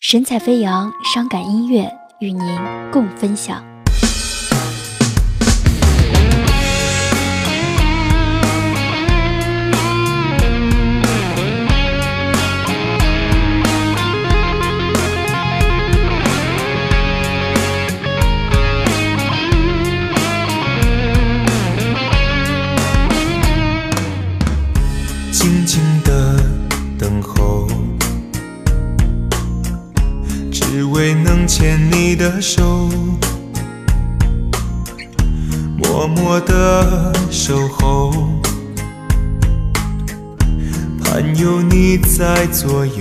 神采飞扬，伤感音乐与您共分享。只为能牵你的手，默默的守候，盼有你在左右。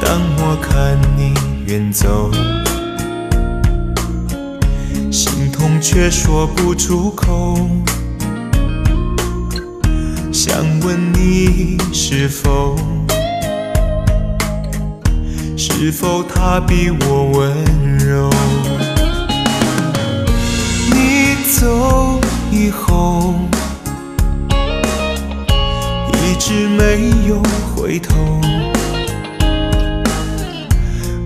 当我看你远走，心痛却说不出口。想问你是否，是否他比我温柔？你走以后，一直没有回头，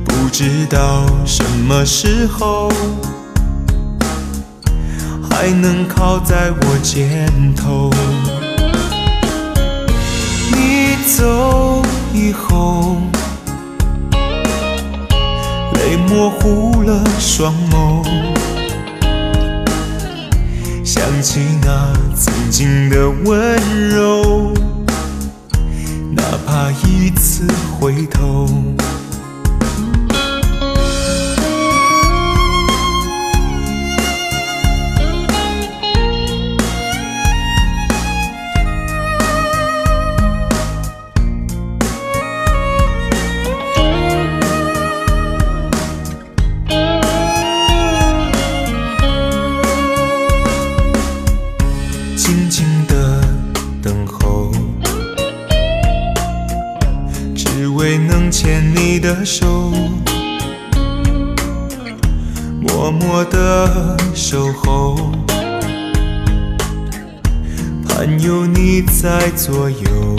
不知道什么时候还能靠在我肩头。你走以后，模糊了双眸，想起那曾经的温柔，哪怕一次回头。为能牵你的手，默默的守候，盼有你在左右。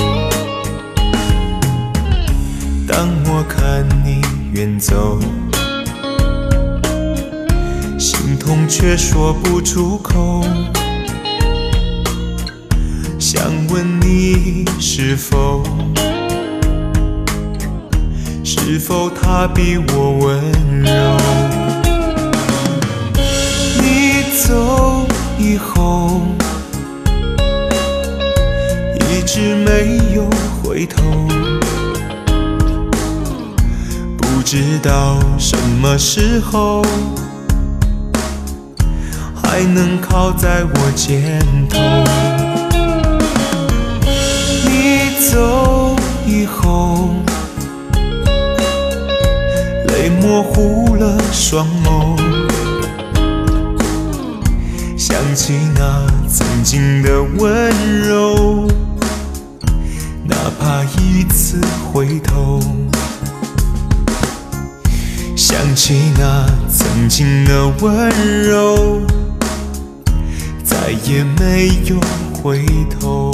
当我看你远走，心痛却说不出口。想问你是否，是否他比我温柔？你走以后，一直没有回头，不知道什么时候还能靠在我肩头。模糊了双眸，想起那曾经的温柔，哪怕一次回头，想起那曾经的温柔，再也没有回头。